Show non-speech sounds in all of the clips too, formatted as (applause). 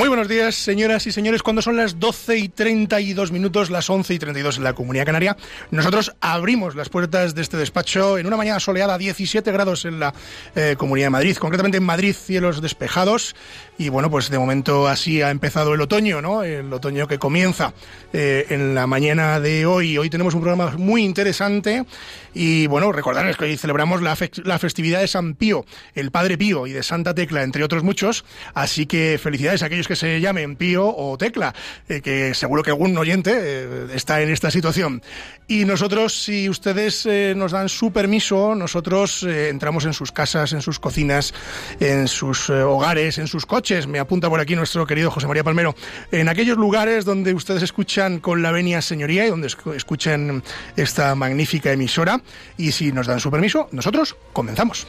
Muy buenos días, señoras y señores. Cuando son las 12 y 32 minutos, las 11 y 32 en la Comunidad Canaria, nosotros abrimos las puertas de este despacho en una mañana soleada, 17 grados en la eh, Comunidad de Madrid, concretamente en Madrid, cielos despejados. Y bueno, pues de momento así ha empezado el otoño, ¿no? El otoño que comienza eh, en la mañana de hoy. Hoy tenemos un programa muy interesante y bueno, recordarles que hoy celebramos la, la festividad de San Pío, el Padre Pío y de Santa Tecla, entre otros muchos. Así que felicidades a aquellos que se llamen Pío o Tecla, eh, que seguro que algún oyente eh, está en esta situación. Y nosotros, si ustedes eh, nos dan su permiso, nosotros entramos en sus casas, en sus cocinas, en sus hogares, en sus coches. Me apunta por aquí nuestro querido José María Palmero. En aquellos lugares donde ustedes escuchan con la venia señoría y donde escuchan esta magnífica emisora. Y si nos dan su permiso, nosotros comenzamos.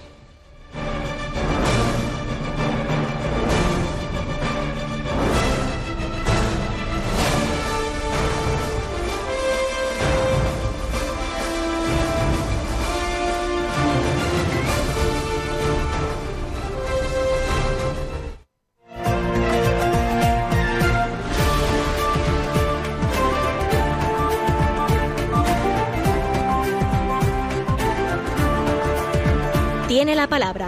Tiene la palabra.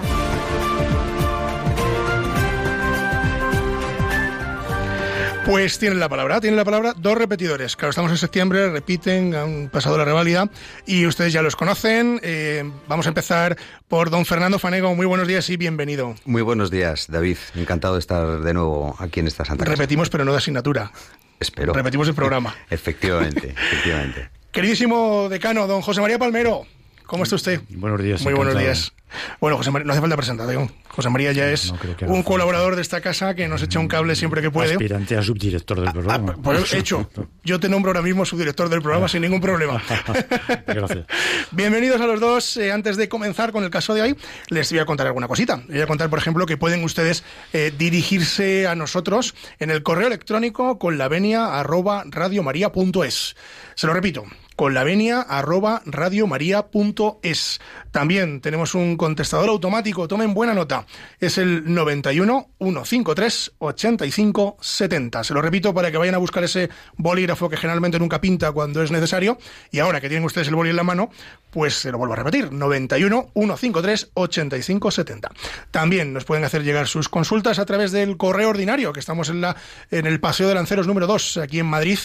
Pues tienen la palabra, tienen la palabra dos repetidores. Claro, estamos en septiembre, repiten, han pasado la reválida y ustedes ya los conocen. Eh, vamos a empezar por don Fernando Fanego. Muy buenos días y bienvenido. Muy buenos días, David. Encantado de estar de nuevo aquí en esta Santa Casa. Repetimos, pero no de asignatura. Espero. Repetimos el programa. (laughs) efectivamente, efectivamente. Queridísimo decano, don José María Palmero. ¿Cómo está usted? Buenos días. Muy buenos días. Bueno, José María, no hace falta presentación. José María ya es un colaborador de esta casa que nos echa un cable siempre que puede. Aspirante a subdirector del programa. Ah, pues hecho. (laughs) Yo te nombro ahora mismo subdirector del programa sin ningún problema. (laughs) Gracias. (laughs) Bienvenidos a los dos. Eh, antes de comenzar con el caso de hoy, les voy a contar alguna cosita. Les voy a contar, por ejemplo, que pueden ustedes eh, dirigirse a nosotros en el correo electrónico con la venia arroba radiomaria.es. Se lo repito, con la venia arroba. También tenemos un contestador automático, tomen buena nota, es el 91 153 85 70. Se lo repito para que vayan a buscar ese bolígrafo que generalmente nunca pinta cuando es necesario y ahora que tienen ustedes el boli en la mano, pues se lo vuelvo a repetir, 91 153 85 70. También nos pueden hacer llegar sus consultas a través del correo ordinario, que estamos en la en el Paseo de Lanceros número 2 aquí en Madrid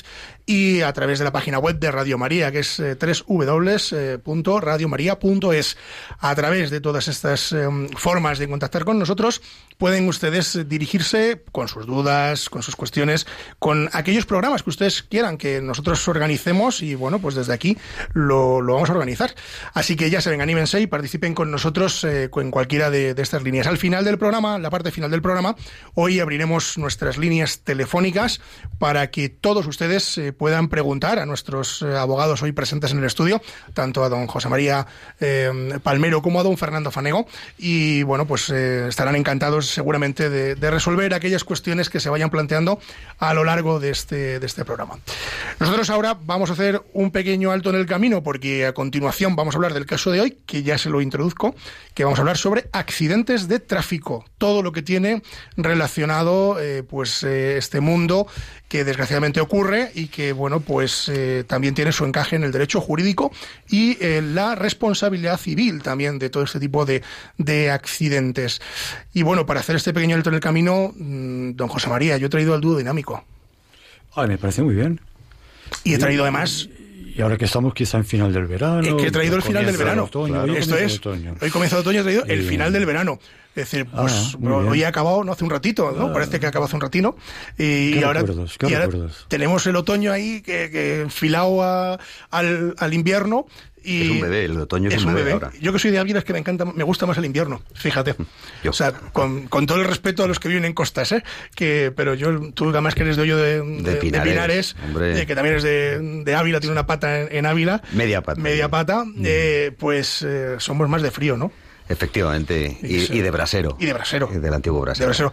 y a través de la página web de Radio María, que es eh, www.radiomaria.es. A través de todas estas eh, formas de contactar con nosotros, pueden ustedes dirigirse con sus dudas, con sus cuestiones, con aquellos programas que ustedes quieran que nosotros organicemos y bueno, pues desde aquí lo, lo vamos a organizar. Así que ya se ven, anímense y participen con nosotros eh, en cualquiera de, de estas líneas. Al final del programa, la parte final del programa, hoy abriremos nuestras líneas telefónicas para que todos ustedes eh, puedan preguntar a nuestros eh, abogados hoy presentes en el estudio, tanto a don José María eh, Palmero como a don Fernando Fanego, y bueno, pues eh, estarán encantados seguramente de, resolver aquellas cuestiones que se vayan planteando a lo largo de este, de este programa. Nosotros ahora vamos a hacer un pequeño alto en el camino porque a continuación vamos a hablar del caso de hoy, que ya se lo introduzco, que vamos a hablar sobre accidentes de tráfico, todo lo que tiene relacionado pues este mundo que desgraciadamente ocurre y que bueno pues eh, también tiene su encaje en el derecho jurídico y eh, la responsabilidad civil también de todo este tipo de, de, accidentes y bueno para hacer este pequeño alto en el camino mmm, don José María yo he traído al dúo dinámico Ay, me parece muy bien y he traído además y ahora que estamos quizá en final del verano. Es que he traído el final del verano. Otoño, claro. Esto es. Otoño. Hoy comienza el otoño, he traído el final del verano. Es decir, pues ah, bueno, hoy ha acabado, no hace un ratito, ¿no? Ah. Parece que ha acabado hace un ratino. Y, ¿Qué y ahora, recuerdos, qué y ahora tenemos el otoño ahí que, que enfilado a, al, al invierno. Y es un bebé, el otoño es, es un un bebé. bebé. Ahora. Yo que soy de Ávila es que me encanta, me gusta más el invierno, fíjate. (laughs) Yo. O sea, con, con, todo el respeto a los que viven en costas, ¿eh? Que, pero yo, tú además que eres de hoyo de, de, de Pinares, de Pinares eh, que también eres de, de, Ávila, tiene una pata en, en Ávila. Media pata. Media pata, mm. eh, pues eh, somos más de frío, ¿no? Efectivamente, y, y, de brasero. Y de brasero. Del antiguo brasero. De brasero.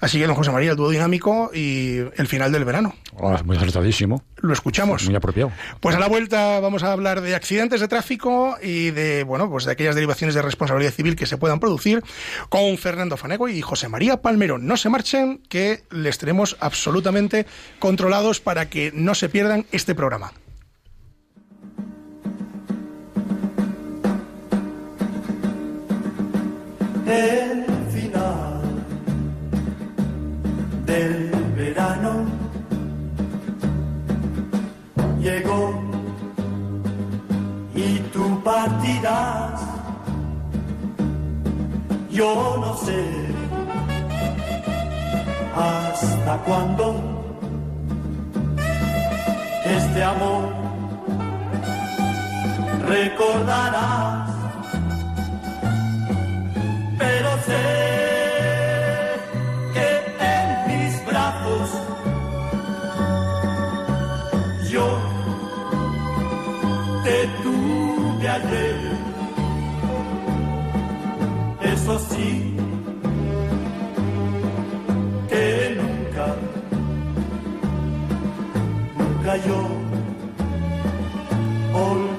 Así que, don José María, el dúo dinámico y el final del verano. Ah, muy acertadísimo. Lo escuchamos. Muy apropiado. Pues a la vuelta vamos a hablar de accidentes de tráfico y de, bueno, pues de aquellas derivaciones de responsabilidad civil que se puedan producir con Fernando Fanego y José María Palmero. No se marchen, que les tenemos absolutamente controlados para que no se pierdan este programa. El final del verano llegó y tú partirás. Yo no sé hasta cuándo este amor recordarás pero sé que en mis brazos yo te tuve ayer. Eso sí, que nunca, nunca yo olvidaré.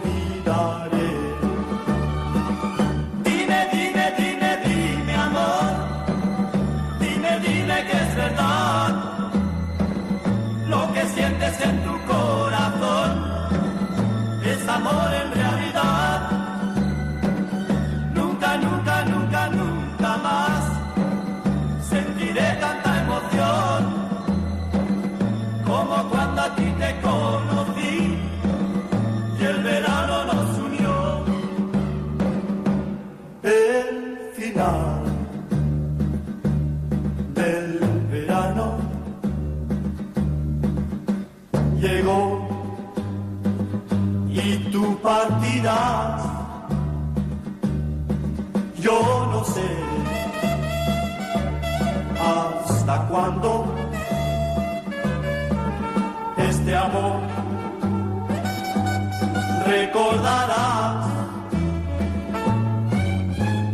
Es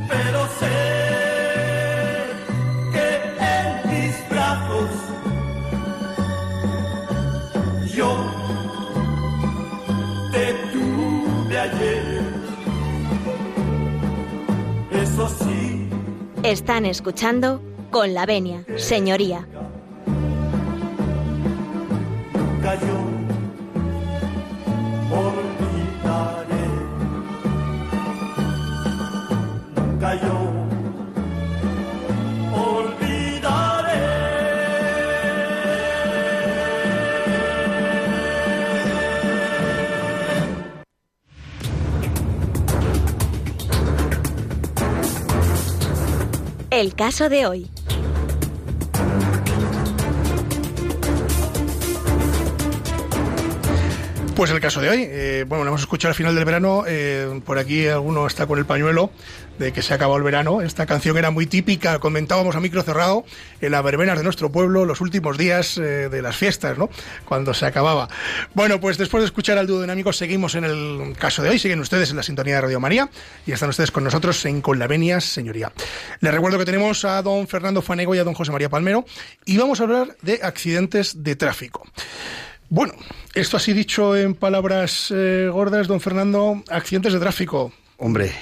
pero sé que en mis brazos yo te tuve ayer. Eso sí, Están escuchando con la venia, señoría. Caso de hoy. Pues el caso de hoy, eh, bueno, lo hemos escuchado al final del verano, eh, por aquí alguno está con el pañuelo de que se acabado el verano. Esta canción era muy típica, comentábamos a micro cerrado, en las verbenas de nuestro pueblo, los últimos días eh, de las fiestas, ¿no? Cuando se acababa. Bueno, pues después de escuchar al dúo dinámico, seguimos en el caso de hoy, siguen ustedes en la sintonía de Radio María y están ustedes con nosotros en Con la Venia, señoría. Les recuerdo que tenemos a don Fernando Fanego y a don José María Palmero y vamos a hablar de accidentes de tráfico. Bueno, esto así dicho en palabras eh, gordas, don Fernando, accidentes de tráfico. Hombre,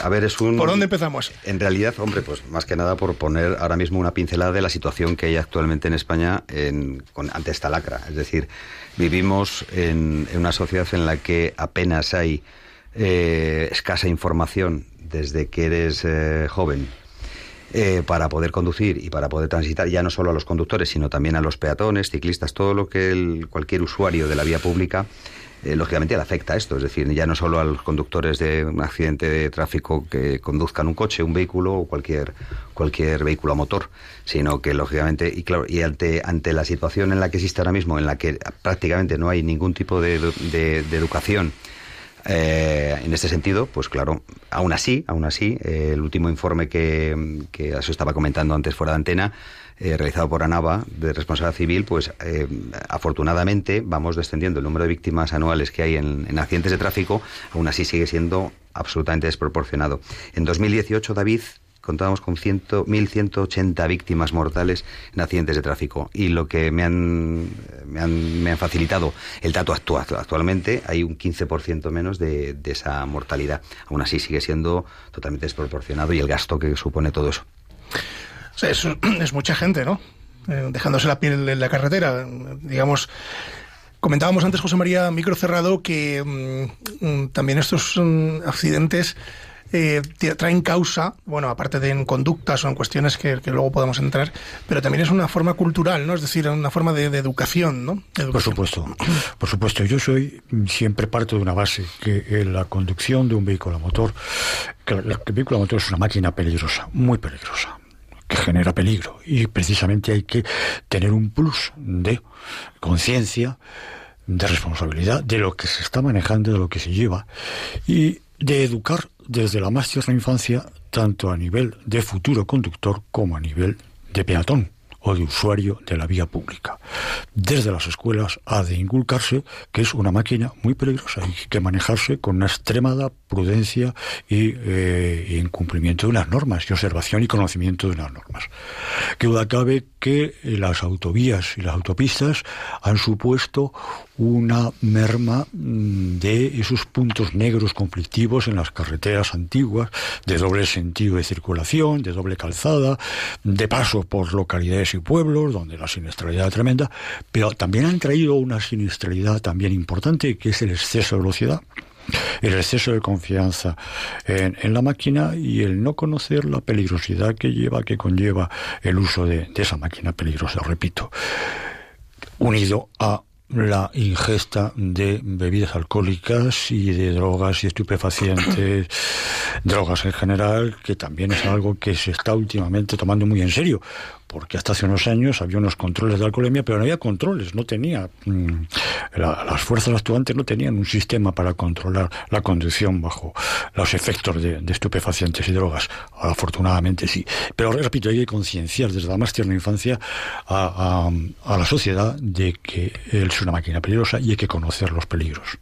a ver, es un... ¿Por dónde empezamos? En realidad, hombre, pues más que nada por poner ahora mismo una pincelada de la situación que hay actualmente en España en- con, ante esta lacra. Es decir, vivimos en, en una sociedad en la que apenas hay eh, escasa información desde que eres eh, joven eh, para poder conducir y para poder transitar ya no solo a los conductores, sino también a los peatones, ciclistas, todo lo que el- cualquier usuario de la vía pública, eh, lógicamente le afecta esto. Es decir, ya no solo a los conductores de un accidente de tráfico que conduzcan un coche, un vehículo o cualquier, cualquier vehículo a motor, sino que lógicamente, y claro, y ante, ante la situación en la que existe ahora mismo, en la que prácticamente no hay ningún tipo de, de educación, eh, en este sentido, pues claro, aún así, aún así, eh, el último informe que, que estaba comentando antes fuera de antena, eh, realizado por ANAVA de responsabilidad civil, pues afortunadamente vamos descendiendo el número de víctimas anuales que hay en, en accidentes de tráfico, aún así sigue siendo absolutamente desproporcionado. En 2018, David, contábamos con 100, 1.180 víctimas mortales en accidentes de tráfico. Y lo que me han, me han, facilitado el dato actual, actualmente hay un 15% menos de, esa mortalidad. Aún así sigue siendo totalmente desproporcionado y el gasto que supone todo eso. Es mucha gente, ¿no? Eh, dejándose la piel en la carretera. Digamos, comentábamos antes, José María, micro cerrado, que mm, mm, también estos mm, accidentes eh, traen causa, bueno, aparte de en conductas o en cuestiones que, luego podemos entrar, pero también es una forma cultural, ¿no? Es decir, una forma de, de educación, ¿no? Por supuesto, por supuesto. Yo soy siempre parto de una base que eh, la conducción de un vehículo a motor, que el vehículo a motor es una máquina peligrosa, muy peligrosa, que genera peligro y precisamente hay que tener un plus de conciencia, de responsabilidad de lo que se está manejando, de lo que se lleva y de educar desde la más tierna infancia tanto a nivel de futuro conductor como a nivel de peatón o de usuario de la vía pública. Desde las escuelas ha de inculcarse que es una máquina muy peligrosa y que manejarse con una extremada prudencia y, eh, en cumplimiento de unas normas y observación y conocimiento de unas normas. Que duda cabe que las autovías y las autopistas han supuesto una merma mm, de esos puntos negros conflictivos en las carreteras antiguas, de doble sentido de circulación, de doble calzada, de paso por localidades y pueblos, donde la siniestralidad es tremenda, pero también han traído una siniestralidad también importante, que es el exceso de velocidad el exceso de confianza en, la máquina y el no conocer la peligrosidad que lleva, que conlleva el uso de, de esa máquina peligrosa, repito, unido a la ingesta de bebidas alcohólicas y de drogas y estupefacientes, (clears throat) drogas en general, que también es algo que se está últimamente tomando muy en serio, porque hasta hace unos años había unos controles de alcoholemia, pero no había controles, no tenía, mm, la- las fuerzas actuantes no tenían un sistema para controlar la conducción bajo los efectos de, estupefacientes y drogas. Afortunadamente sí. Pero repito, hay que concienciar desde la más tierna infancia a, a- la sociedad de que es una máquina peligrosa y hay que conocer los peligros.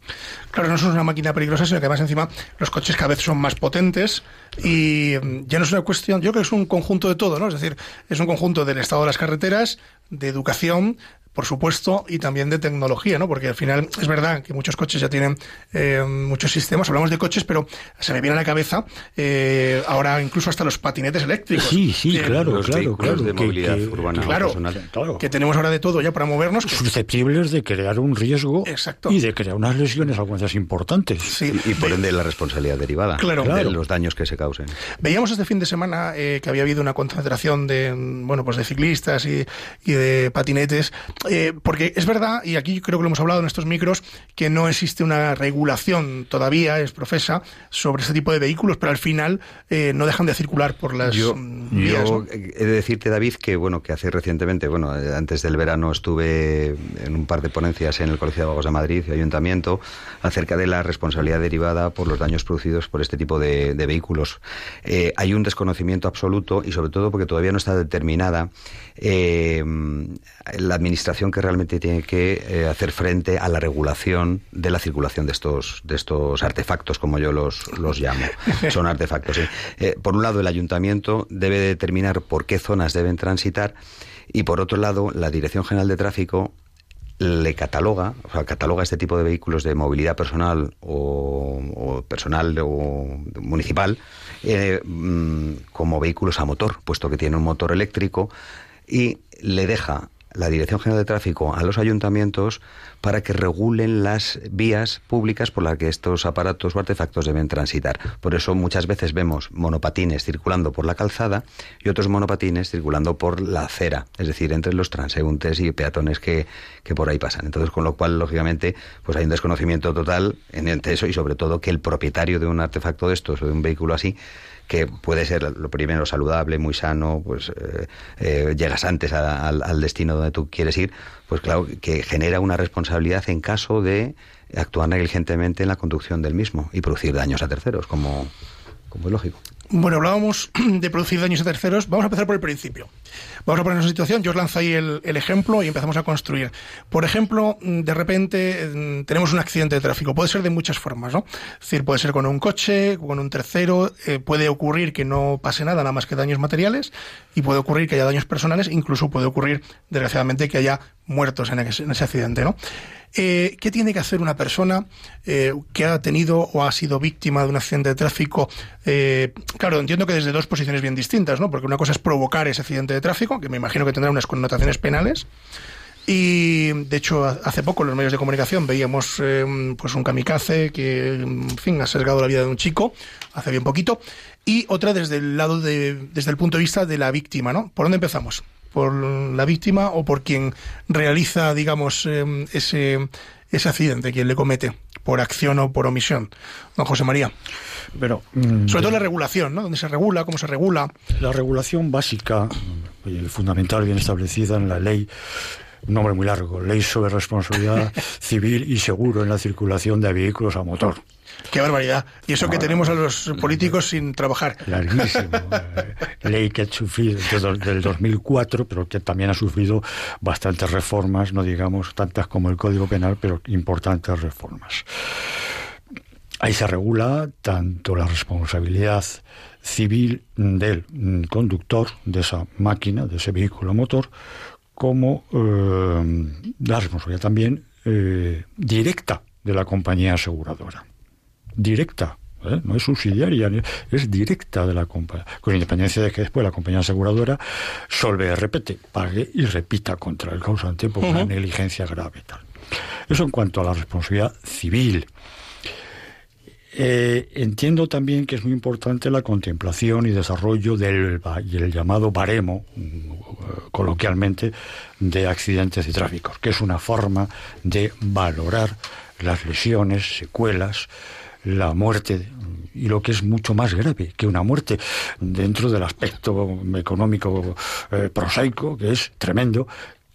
Claro, no es una máquina peligrosa, sino que además encima los coches cada vez son más potentes y mm, ya no es una cuestión, yo creo que es un conjunto de todo, ¿no? Es decir, es un conjunto del estado de las carreteras, de educación, por supuesto, y también de tecnología, ¿no? Porque al final es verdad que muchos coches ya tienen eh, muchos sistemas, hablamos de coches, pero se me viene a la cabeza eh, ahora incluso hasta los patinetes eléctricos. Sí, sí, Eh, claro, los claro, claro. de que- movilidad que- urbana que- Claro, personal. claro. Que tenemos ahora de todo ya para movernos. que- susceptibles de crear un riesgo Exacto. y de crear unas lesiones algunas importantes. sí, Y, y por ende la responsabilidad derivada Claro. de Claro. los daños que se causen. Veíamos este fin de semana eh, que había habido una concentración de mm, bueno pues de ciclistas y, y de patinetes, eh, porque es verdad y aquí creo que lo hemos hablado en estos micros que no existe una regulación todavía es profesa sobre este tipo de vehículos, pero al final eh, no dejan de circular por las Yo, mm, vías. yo ¿no? he de decirte, David, que bueno, que hace recientemente, bueno, eh, antes del verano estuve en un par de ponencias en el Colegio de Abogados de Madrid y Ayuntamiento acerca de la responsabilidad derivada por los daños producidos por este tipo de, de vehículos. Eh, hay un desconocimiento absoluto y sobre todo porque todavía no está determinada eh, la administración que realmente tiene que eh, hacer frente a la regulación de la circulación de estos, de estos artefactos, como yo los, los llamo. (laughs) Son artefactos. Eh, por un lado, el ayuntamiento debe determinar por qué zonas deben transitar y por otro lado, la Dirección General de Tráfico le cataloga, o sea, cataloga este tipo de vehículos de movilidad personal o, o personal o municipal eh, mm, como vehículos a motor, puesto que tiene un motor eléctrico y le deja la Dirección General de Tráfico a los ayuntamientos para que regulen las vías públicas por las que estos aparatos o artefactos deben transitar. Por eso muchas veces vemos monopatines circulando por la calzada y otros monopatines circulando por la acera, es decir, entre los transeúntes y peatones que, que por ahí pasan. Entonces, con lo cual, lógicamente, pues hay un desconocimiento total en entre eso y sobre todo que el propietario de un artefacto de estos o de un vehículo así que puede ser lo primero saludable, muy sano, pues eh, eh, llegas antes al destino donde tú quieres ir, pues claro, que genera una responsabilidad en caso de actuar negligentemente en la conducción del mismo y producir daños a terceros, como, como es lógico. Bueno, hablábamos (clears throat) de producir daños a terceros. Vamos a empezar por el principio. Vamos a poner una situación. Yo os lanzo ahí el, ejemplo y empezamos a construir. Por ejemplo, mm, de repente mm, tenemos un accidente de tráfico. Puede ser de muchas formas, ¿no? Es decir, puede ser con un coche, con un tercero. Eh, puede ocurrir que no pase nada, nada más que daños materiales. Y puede ocurrir que haya daños personales. Incluso puede ocurrir, desgraciadamente, que haya muertos en ese, en accidente, ¿no? Eh, ¿Qué tiene que hacer una persona eh, que ha tenido o ha sido víctima de un accidente de tráfico? Claro, entiendo que desde dos posiciones bien distintas, ¿no? Porque una cosa es provocar ese accidente de tráfico, que me imagino que tendrá unas connotaciones penales. Y de hecho, hace poco en los medios de comunicación veíamos eh, pues un kamikaze que, en fin, ha sesgado la vida de un chico hace bien poquito. Y otra desde el lado de, desde el punto de vista de la víctima, ¿no? ¿Por dónde empezamos? por la víctima o por quien realiza, digamos, eh, ese, ese accidente, quien le comete, por acción o por omisión. Don José María. Pero, mm, Sobre todo la regulación, ¿no? ¿Dónde se regula? ¿Cómo se regula? La regulación básica, y fundamental, bien establecida en la ley, un nombre muy largo, Ley sobre Responsabilidad (laughs) Civil y Seguro en la Circulación de Vehículos a Motor. Qué barbaridad. Y eso que tenemos a los políticos sin trabajar. Larguísimo. (laughs) Ley que ha sufrido desde el 2004, pero que también ha sufrido bastantes reformas, no digamos tantas como el Código Penal, pero importantes reformas. Ahí se regula tanto la responsabilidad civil del conductor de esa máquina, de ese vehículo motor, como eh, la responsabilidad también eh, directa de la compañía aseguradora directa, ¿eh? no es subsidiaria, es directa de la compañía, con independencia de que después la compañía aseguradora solve, repete, pague y repita contra el causante por una negligencia grave. Tal. Eso en cuanto a la responsabilidad civil. Eh, entiendo también que es muy importante la contemplación y desarrollo del y el llamado baremo, mm, coloquialmente, de accidentes de tráfico, que es una forma de valorar las lesiones, secuelas, la muerte y lo que es mucho más grave que una muerte dentro del aspecto económico eh, prosaico, que es tremendo,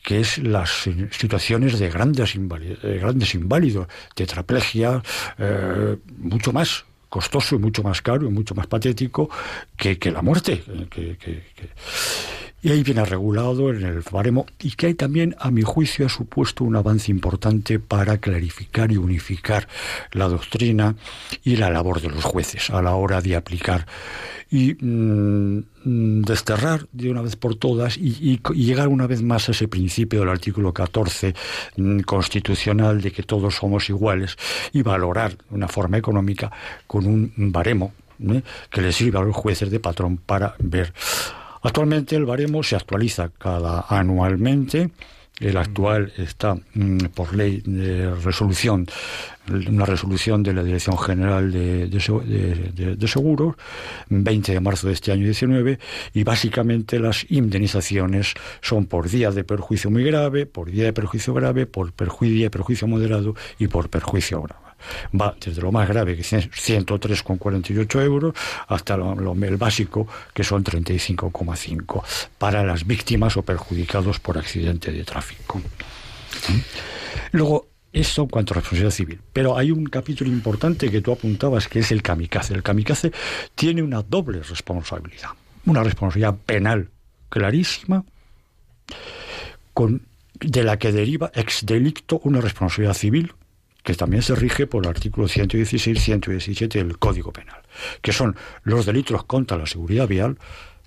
que es las situaciones de grandes, inválidos, de grandes inválidos, tetraplegia, eh, mucho más costoso y mucho más caro y mucho más patético que, que la muerte. Que, que, y ahí viene regulado en el baremo y que hay también, a mi juicio, ha supuesto un avance importante para clarificar y unificar la doctrina y la labor de los jueces a la hora de aplicar y mm, desterrar de una vez por todas y, llegar una vez más a ese principio del artículo 14 mm, constitucional de que todos somos iguales y valorar de una forma económica con un baremo ¿eh? que le sirva a los jueces de patrón para ver Actualmente el baremo se actualiza cada anualmente. El actual está mm, por ley de resolución, una resolución de la Dirección General de, de, de, Seguros, 20 de marzo de este año 19, y básicamente las indemnizaciones son por día de perjuicio muy grave, por día de perjuicio grave, por perjuicio, perjuicio moderado y por perjuicio grave va desde lo más grave, que es 103,48 euros, hasta lo, el básico, que son 35,5, para las víctimas o perjudicados por accidente de tráfico. ¿Mm? Luego, esto en cuanto a responsabilidad civil. Pero hay un capítulo importante que tú apuntabas, que es el kamikaze. El kamikaze tiene una doble responsabilidad. Una responsabilidad penal clarísima, con, de la que deriva ex delicto una responsabilidad civil que también se rige por el artículo 116 y 117 del Código Penal, que son los delitos contra la seguridad vial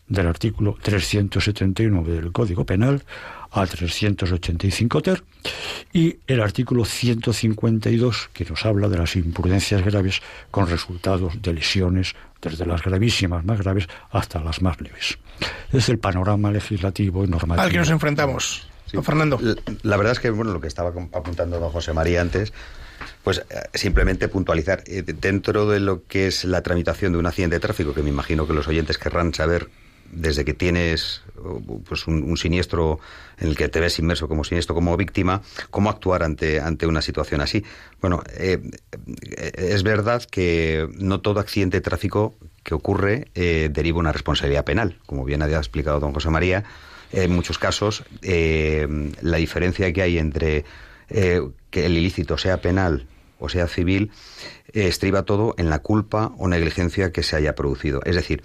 del artículo 379 del Código Penal a 385 ter y el artículo 152 que nos habla de las imprudencias graves con resultados de lesiones desde las gravísimas más graves hasta las más leves. Es el panorama legislativo y normativo al que nos enfrentamos. Sí. Fernando. La, la, verdad es que bueno, lo que estaba apuntando don José María antes pues simplemente puntualizar, eh, dentro de lo que es la tramitación de un accidente de tráfico, que me imagino que los oyentes querrán saber desde que tienes pues un, siniestro en el que te ves inmerso como siniestro, como víctima, cómo actuar ante, ante una situación así. Bueno, eh, es verdad que no todo accidente de tráfico que ocurre eh, deriva una responsabilidad penal, como bien había explicado don José María. En muchos casos, eh, la diferencia que hay entre que el ilícito sea penal o sea civil, eh, estriba todo en la culpa o negligencia que se haya producido. Es decir,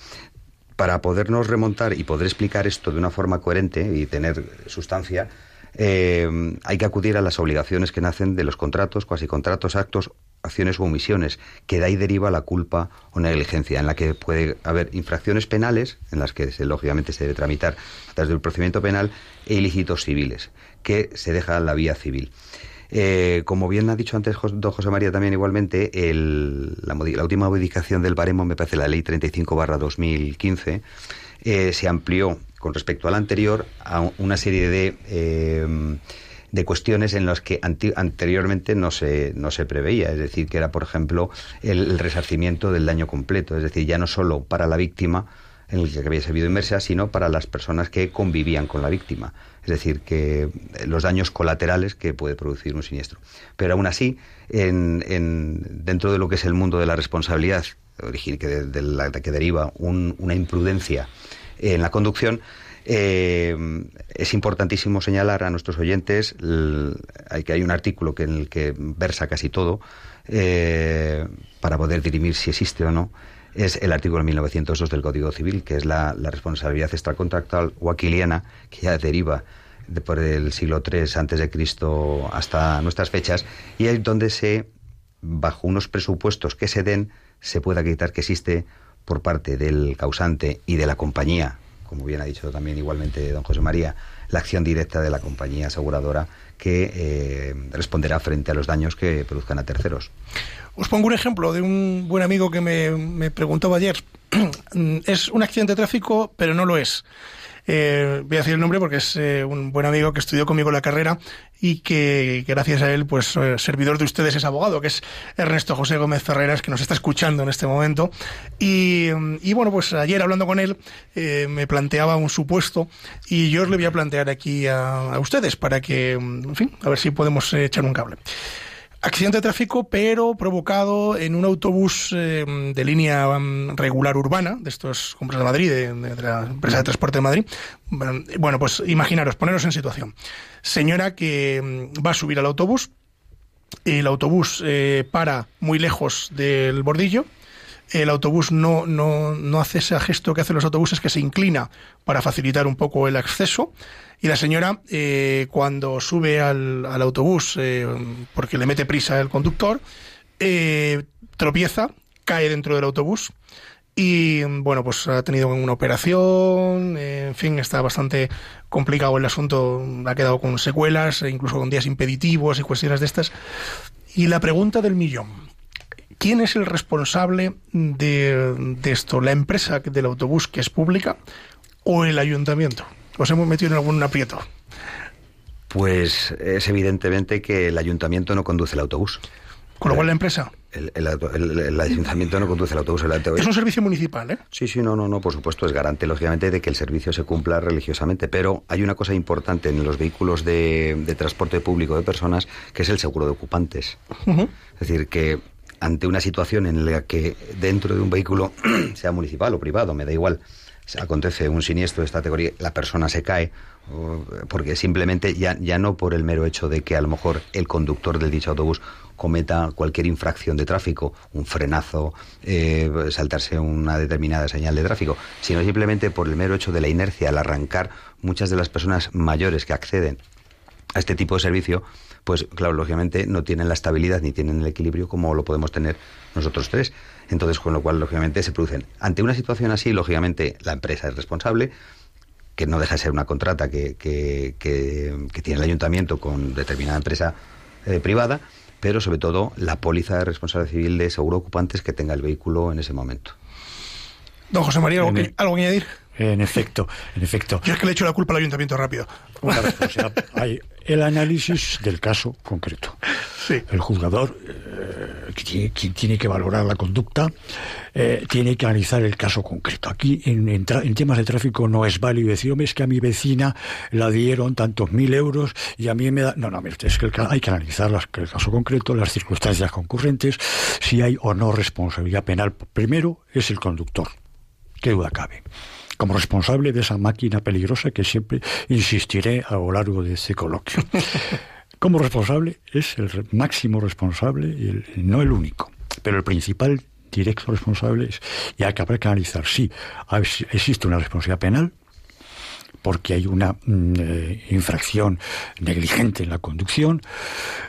para podernos remontar y poder explicar esto de una forma coherente y tener sustancia, eh, hay que acudir a las obligaciones que nacen de los contratos, cuasi contratos, actos, acciones o omisiones, que de ahí deriva la culpa o negligencia, en la que puede haber infracciones penales, en las que lógicamente se debe tramitar a través del procedimiento penal, e ilícitos civiles, que se deja la vía civil. Eh, como bien ha dicho antes don José María también igualmente, la, última modificación del baremo, me parece la ley 35 barra 2015, eh, se amplió con respecto a la anterior a una serie de, eh, de cuestiones en las que anteriormente no se, no se preveía. Es decir, que era, por ejemplo, el, resarcimiento del daño completo. Es decir, ya no solo para la víctima, en el que había servido inmersa, sino para las personas que convivían con la víctima. Es decir, que los daños colaterales que puede producir un siniestro. Pero aún así, en, en, dentro de lo que es el mundo de la responsabilidad, que, de, la, que deriva una imprudencia en la conducción, eh, es importantísimo señalar a nuestros oyentes hay que hay un artículo que en el que versa casi todo eh, para poder dirimir si existe o no es el artículo 1902 del Código Civil, que es la, responsabilidad extracontractual o aquiliana, que ya deriva de por el siglo III antes de Cristo hasta nuestras fechas, y es donde se, bajo unos presupuestos que se den, se puede acreditar que existe por parte del causante y de la compañía, como bien ha dicho también igualmente don José María, la acción directa de la compañía aseguradora que eh, responderá frente a los daños que produzcan a terceros. Os pongo un ejemplo de un buen amigo que me, me preguntaba ayer. (clears throat) es un accidente de tráfico, pero no lo es. Eh, voy a decir el nombre porque es eh, un buen amigo que estudió conmigo la carrera y que gracias a él, pues eh, servidor de ustedes es abogado, que es Ernesto José Gómez Ferreras, que nos está escuchando en este momento. Y, bueno, pues ayer hablando con él me planteaba un supuesto y yo os le voy a plantear aquí a, a ustedes para que, en fin, a ver si podemos echar un cable. Accidente de tráfico, pero provocado en un autobús eh, de línea mm, regular urbana, de estos compras de Madrid, de, la empresa de transporte de Madrid. Bueno, pues imaginaros, poneros en situación. Señora que mm, va a subir al autobús, el autobús eh, para muy lejos del bordillo, el autobús no, no, no hace ese gesto que hacen los autobuses que se inclina para facilitar un poco el acceso. Y la señora, eh, cuando sube al, al autobús, eh, porque le mete prisa el conductor, eh, tropieza, cae dentro del autobús y bueno, pues ha tenido una operación, en fin, está bastante complicado el asunto, ha quedado con secuelas, incluso con días impeditivos y cuestiones de estas. Y la pregunta del millón, ¿Quién es el responsable de, esto? ¿La empresa del autobús que es pública o el ayuntamiento? ¿Os hemos metido en algún aprieto? Pues es evidentemente que el ayuntamiento no conduce el autobús. ¿Con lo cual la empresa? El, ayuntamiento no conduce el autobús. es un servicio municipal, ¿eh? Sí, sí, no, no, no, por supuesto, es garante, lógicamente, de que el servicio se cumpla religiosamente. Pero hay una cosa importante en los vehículos de, transporte público de personas, que es el seguro de ocupantes. Es decir, que ante una situación en la que dentro de un vehículo, (clears throat) sea municipal o privado, me da igual, acontece un siniestro de esta categoría, la persona se cae, porque simplemente ya, ya no por el mero hecho de que a lo mejor el conductor del dicho autobús cometa cualquier infracción de tráfico, un frenazo, eh, saltarse una determinada señal de tráfico, sino simplemente por el mero hecho de la inercia al arrancar muchas de las personas mayores que acceden a este tipo de servicio, pues claro, lógicamente no tienen la estabilidad ni tienen el equilibrio como lo podemos tener nosotros tres. Entonces, con lo cual, lógicamente, se producen. Ante una situación así, lógicamente, la empresa es responsable, que no deja de ser una contrata que, que, tiene el ayuntamiento con determinada empresa eh, privada, pero sobre todo la póliza de responsabilidad civil de seguro ocupantes que tenga el vehículo en ese momento. Don José María, ¿algo, que, ¿algo que añadir? En efecto, en efecto. Yo es que le echo la culpa al ayuntamiento rápido. hay el análisis del caso concreto. El juzgador eh, tiene, que valorar la conducta eh, tiene que analizar el caso concreto. Aquí en, temas de tráfico no es válido decir, hombre, es que a mi vecina la dieron tantos mil euros y a mí me da... No, no, es que hay que analizar el caso concreto, las circunstancias concurrentes, si hay o no responsabilidad penal. Primero es el conductor. ¿Qué duda cabe? como responsable de esa máquina peligrosa que siempre insistiré a lo largo de este coloquio. (laughs) como responsable es el máximo responsable y no el único, pero el principal directo responsable es, y hay que habrá que analizar si existe una responsabilidad penal porque hay una mm, eh, infracción negligente en la conducción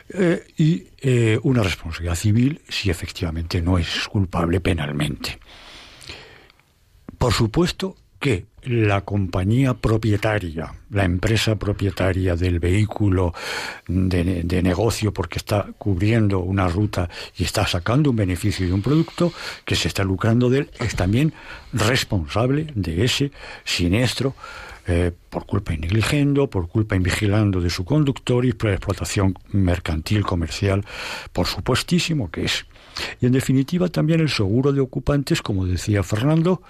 eh, y eh, una responsabilidad civil si efectivamente no es culpable penalmente. Por supuesto que la compañía propietaria, la empresa propietaria del vehículo de, negocio porque está cubriendo una ruta y está sacando un beneficio de un producto que se está lucrando de él, es también responsable de ese siniestro eh, por culpa negligendo, por culpa invigilando de su conductor y por explotación mercantil, comercial, por supuestísimo que es. Y en definitiva también el seguro de ocupantes, como decía Fernando,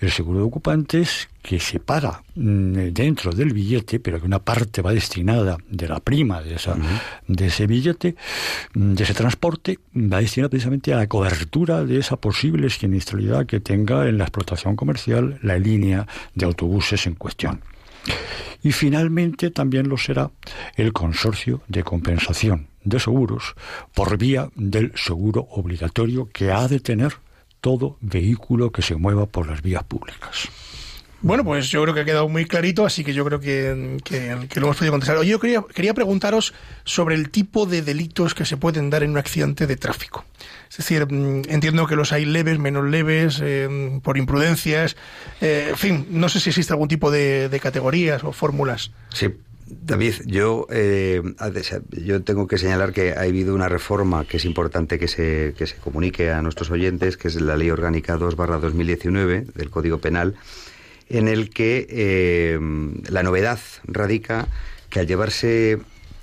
el seguro de ocupantes que se paga mm, dentro del billete, pero que una parte va destinada de la prima de, esa, de ese billete, mm, de ese transporte, va destinada precisamente a la cobertura de esa posible siniestralidad que tenga en la explotación comercial la línea de autobuses en cuestión. Y finalmente también lo será el consorcio de compensación de seguros por vía del seguro obligatorio que ha de tener todo vehículo que se mueva por las vías públicas. Bueno, pues yo creo que ha quedado muy clarito, así que yo creo que, lo hemos podido contestar. Oye, yo quería, quería preguntaros sobre el tipo de delitos que se pueden dar en un accidente de tráfico. Es decir, mm, entiendo que los hay leves, menos leves, eh, por imprudencias. Eh, en fin, no sé si existe algún tipo de, de categorías o fórmulas. Sí, David, yo, eh, yo tengo que señalar que ha habido una reforma que es importante que se, que se comunique a nuestros oyentes, que es la Ley Orgánica 2 2019 del Código Penal, en el que eh, la novedad radica que al llevarse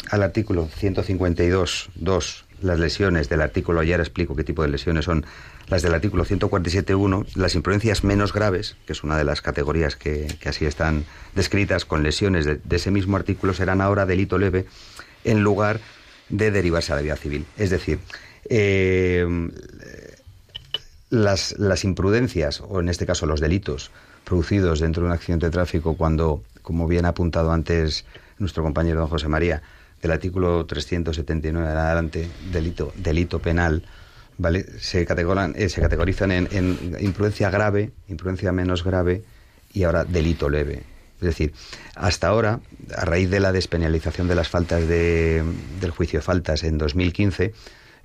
al artículo 152.2 las lesiones del artículo, ya explico qué tipo de lesiones son las del artículo 147.1, las imprudencias menos graves, que es una de las categorías que, así están descritas con lesiones de, ese mismo artículo, serán ahora delito leve en lugar de derivarse a la vía civil. Es decir, eh, las, las imprudencias, o en este caso los delitos producidos dentro de un accidente de tráfico cuando, como bien ha apuntado antes nuestro compañero don José María, del artículo 379 en adelante, delito, delito penal, ¿vale? Se, categorizan, eh, se categorizan en, imprudencia grave, imprudencia menos grave y ahora delito leve. Es decir, hasta ahora, a raíz de la despenalización de las faltas de, del juicio de faltas en 2015,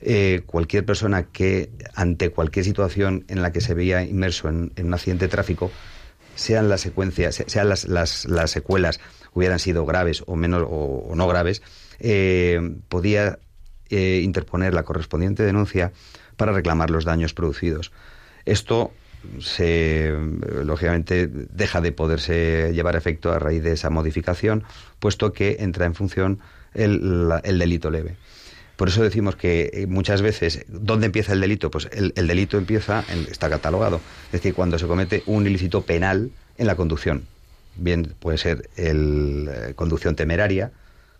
eh, cualquier persona que ante cualquier situación en la que se veía inmerso en, un accidente de tráfico, sean las secuencias, sean las, las, las secuelas hubieran sido graves o menos o, no graves, eh, podía interponer la correspondiente denuncia para reclamar los daños producidos. Esto se lógicamente deja de poderse llevar a efecto a raíz de esa modificación, puesto que entra en función el, delito leve. Por eso decimos que eh, muchas veces, ¿dónde empieza el delito? Pues el, delito empieza, está catalogado, es decir, cuando se comete un ilícito penal en la conducción. Bien, puede ser el, eh, conducción temeraria,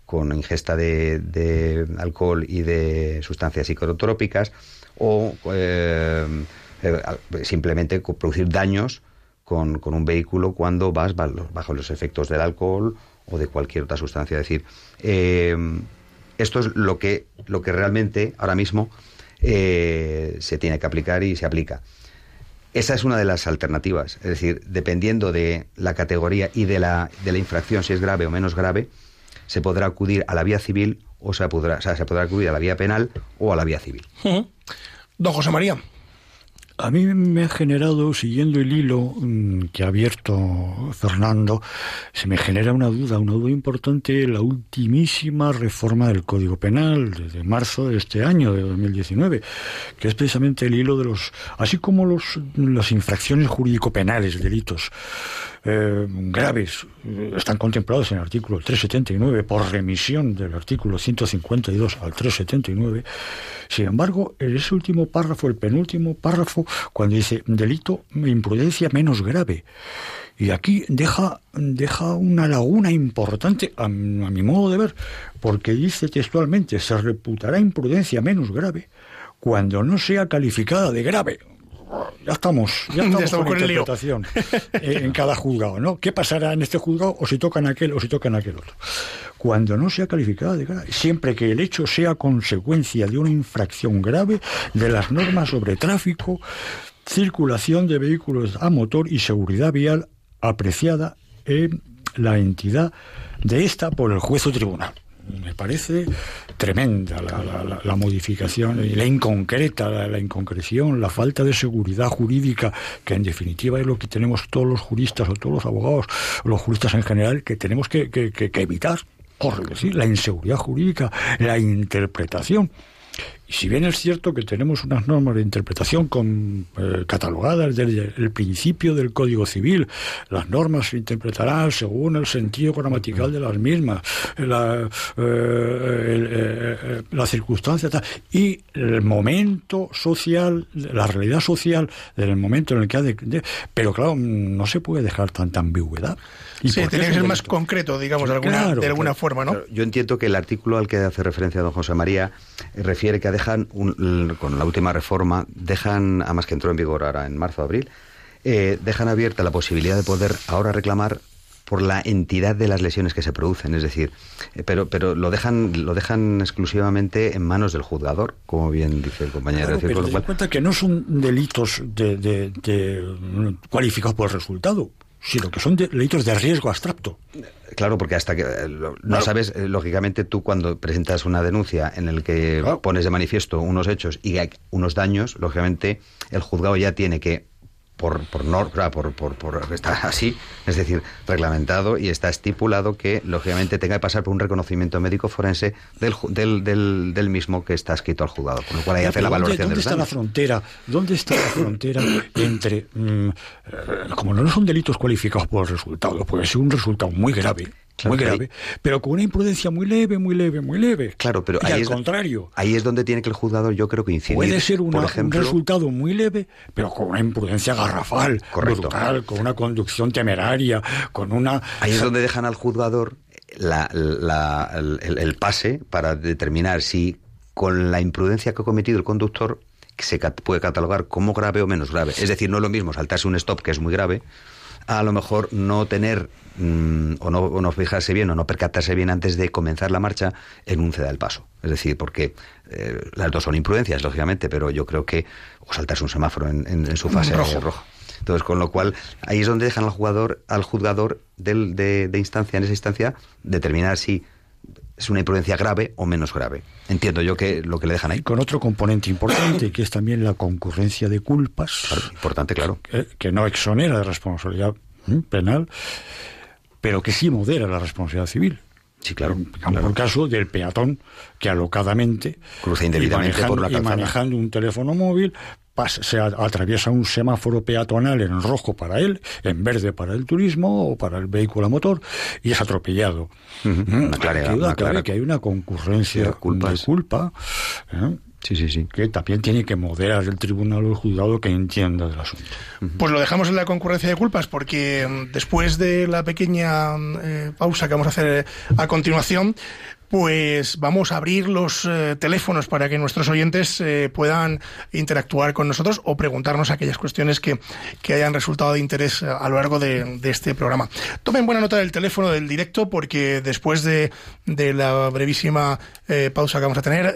con ingesta de, de alcohol y de sustancias psicotrópicas, o eh, eh, simplemente producir daños con, con, un vehículo cuando vas bajo los efectos del alcohol o de cualquier otra sustancia. Es decir, eh, esto es lo que, lo que realmente ahora mismo se tiene que aplicar y se aplica. Esa es una de las alternativas. Es decir, dependiendo de la categoría y de la, de la infracción, si es grave o menos grave, se podrá acudir a la vía civil o se podrá, o sea, se podrá acudir a la vía penal o a la vía civil. (laughs) Don José María. A mí me ha generado, siguiendo el hilo mm, que ha abierto Fernando, se me genera una duda, una duda importante, la ultimísima reforma del Código Penal de marzo de este año, de 2019, que es precisamente el hilo de los, así como los, las infracciones jurídico-penales, delitos eh, graves están contemplados en el artículo 379 por remisión del artículo 152 al 379. Sin embargo, en ese último párrafo, el penúltimo párrafo, cuando dice delito, imprudencia menos grave. Y aquí deja, deja una laguna importante, a mi modo de ver, porque dice textualmente, se reputará imprudencia menos grave cuando no sea calificada de grave ya estamos, ya (laughs) estamos, Ya estamos con, con interpretación (laughs) eh, en cada juzgado, ¿no? ¿Qué pasará en este juzgado o si tocan aquel o si tocan aquel otro? Cuando no sea calificada de grave, siempre que el hecho sea consecuencia de una infracción grave de las normas sobre tráfico, circulación de vehículos a motor y seguridad vial apreciada en la entidad de esta por el juez o tribunal. Me parece tremenda la, la- la- modificación, la inconcreta, la, inconcreción, la falta de seguridad jurídica, que en definitiva es lo que tenemos todos los juristas o todos los abogados, los juristas en general, que tenemos que, que- que- que evitar, o reducir la inseguridad jurídica, la interpretación. Y si bien es cierto que tenemos unas normas de interpretación con, eh, catalogadas desde el principio del Código Civil, las normas se interpretarán según el sentido gramatical de las mismas, la, eh, eh, eh, la circunstancia y el momento social, la realidad social del momento en el que ha de- pero claro, no se puede dejar tanta ambigüedad. ¿Y Sí, es que ser más concreto, digamos, de alguna, Claro, de alguna claro. forma, ¿no? Claro, Yo entiendo que el artículo al que hace referencia don José María eh, refiere que dejan, un- con la última reforma, dejan, además que entró en vigor ahora en marzo abril, eh, dejan abierta la posibilidad de poder ahora reclamar por la entidad de las lesiones que se producen, es decir, eh, pero pero lo dejan lo dejan exclusivamente en manos del juzgador, como bien dice el compañero. Claro, decir, pero con lo cual- cuenta que no son delitos de, de- de, cualificados por el resultado, sino que son de- delitos de riesgo abstracto. Claro, porque hasta que eh, no Claro. sabes, eh, lógicamente tú cuando presentas una denuncia en el que Claro. pones de manifiesto unos hechos y hay unos daños, lógicamente el juzgado ya tiene que por por norma, por, por, por está así, es decir, reglamentado y está estipulado que lógicamente tenga que pasar por un reconocimiento médico forense del, del, del, del mismo que está escrito al juzgado, con lo cual ahí hace la pero ¿dónde- valoración ¿Dónde de los está la frontera? ¿Dónde está la frontera entre, mm, eh, como no son delitos cualificados por el resultado, puede ser un resultado muy grave, Claro, muy ahí- grave, pero con una imprudencia muy leve, muy leve, muy leve. Claro, pero y ahí al es, contrario. ahí es donde tiene que el juzgador, yo creo que incidir. Puede ser una- por ejemplo, un resultado muy leve, pero con una imprudencia garrafal, Correcto. brutal, con una conducción temeraria, con una... Ahí es donde dejan al juzgador la- la- el, el pase para determinar si con la imprudencia que ha cometido el conductor se puede catalogar como grave o menos grave. Es decir, no es lo mismo saltarse un stop que es muy grave, a lo mejor no tener mm, o, no, o no fijarse bien o no percatarse bien antes de comenzar la marcha en un ceda del paso. Es decir, porque eh, las dos son imprudencias, lógicamente, pero yo creo que o saltarse un semáforo en, en- en su fase Rojo. rojo. Entonces, con lo cual, ahí es donde dejan al jugador, al juzgador del- de, de instancia, en esa instancia, determinar si es una imprudencia grave o menos grave. Entiendo yo que lo que le dejan ahí. con otro componente importante, que es también la concurrencia de culpas, Claro, importante, claro. que, que no exonera de responsabilidad penal, pero que sí modera la responsabilidad civil. Sí, claro. Como claro. el caso del peatón que alocadamente Cruza indebidamente por una y manejando un teléfono móvil pasa- se atraviesa un semáforo peatonal en rojo para él, en verde para el turismo o para el vehículo a motor y es atropellado. Ujú, ¿Mm? una clara- que una clara- que hay una concurrencia de culpas. de culpa. ¿eh? Sí, sí, sí. que también tiene que moderar el tribunal o el juzgado que entienda del asunto. Pues lo dejamos en la concurrencia de culpas porque mm, después de la pequeña mm, eh, pausa que vamos a hacer eh, a continuación, pues vamos a abrir los eh, teléfonos para que nuestros oyentes eh, puedan interactuar con nosotros o preguntarnos aquellas cuestiones que, que hayan resultado de interés eh, a lo largo de, este programa. Tomen buena nota del teléfono del directo porque después de, de la brevísima pausa que vamos a tener,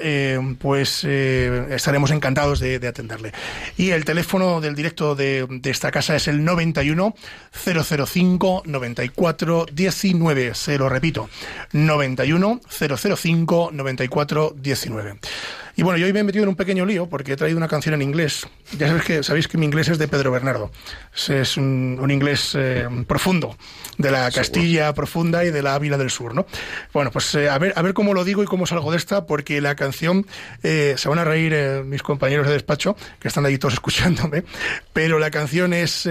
pues estaremos encantados de, de atenderle. Y el teléfono del directo de, de esta casa es el 91 005 94 19. Se lo repito, 91 005 94 19. Y bueno, yo hoy me he metido en un pequeño lío porque he traído una canción en inglés. Ya sabéis que, sabéis que mi inglés es de Pedro Bernardo. Es- un, un inglés eh, profundo, de la Castilla profunda y de la Ávila del Sur, ¿no? Bueno, pues eh, a, ver, a ver cómo lo digo y cómo salgo de esta, porque la canción, eh, se van a reír mis compañeros de despacho, que están ahí todos (laughs) escuchándome, pero la canción es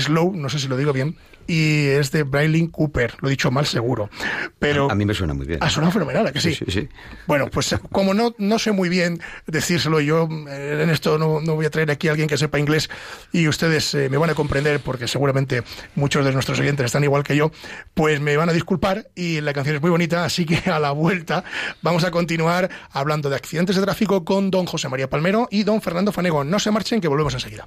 Slow, no sé si lo digo bien, y es de Bradley Cooper, lo he dicho mal seguro, pero... A mí me suena muy bien. Ha sonado fenomenal, ¿a que sí? Sí, sí, sí. Bueno, pues como no, no sé muy bien decírselo yo, eh, en esto no, no voy a traer aquí a alguien que sepa inglés y ustedes eh, me van a comprender porque seguramente muchos de nuestros oyentes están igual que yo, pues me van a disculpar y la canción es muy bonita, así que a la vuelta vamos a continuar hablando de accidentes de tráfico con don José María Palmero y don Fernando Fanego. No se marchen que volvemos enseguida.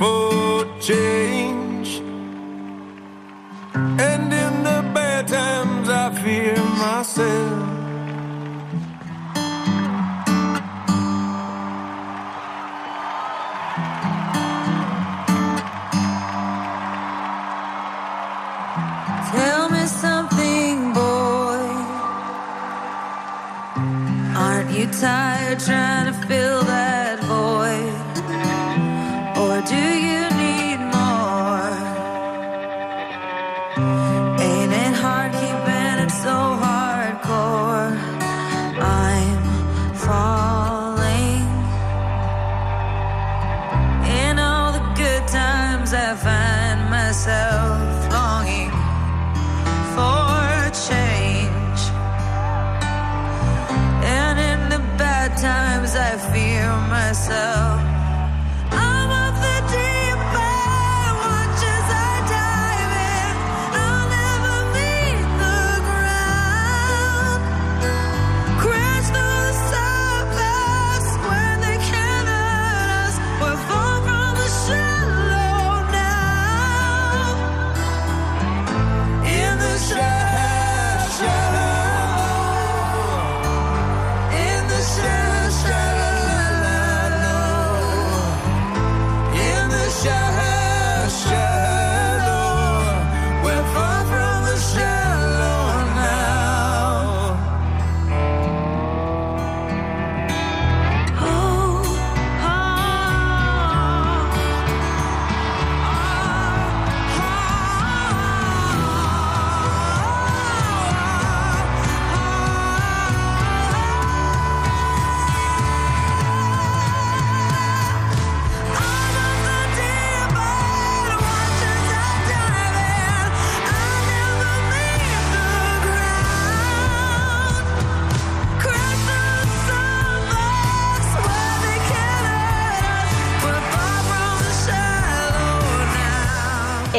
for change. And in the bad times, I fear myself. Tell me something, boy. Aren't you tired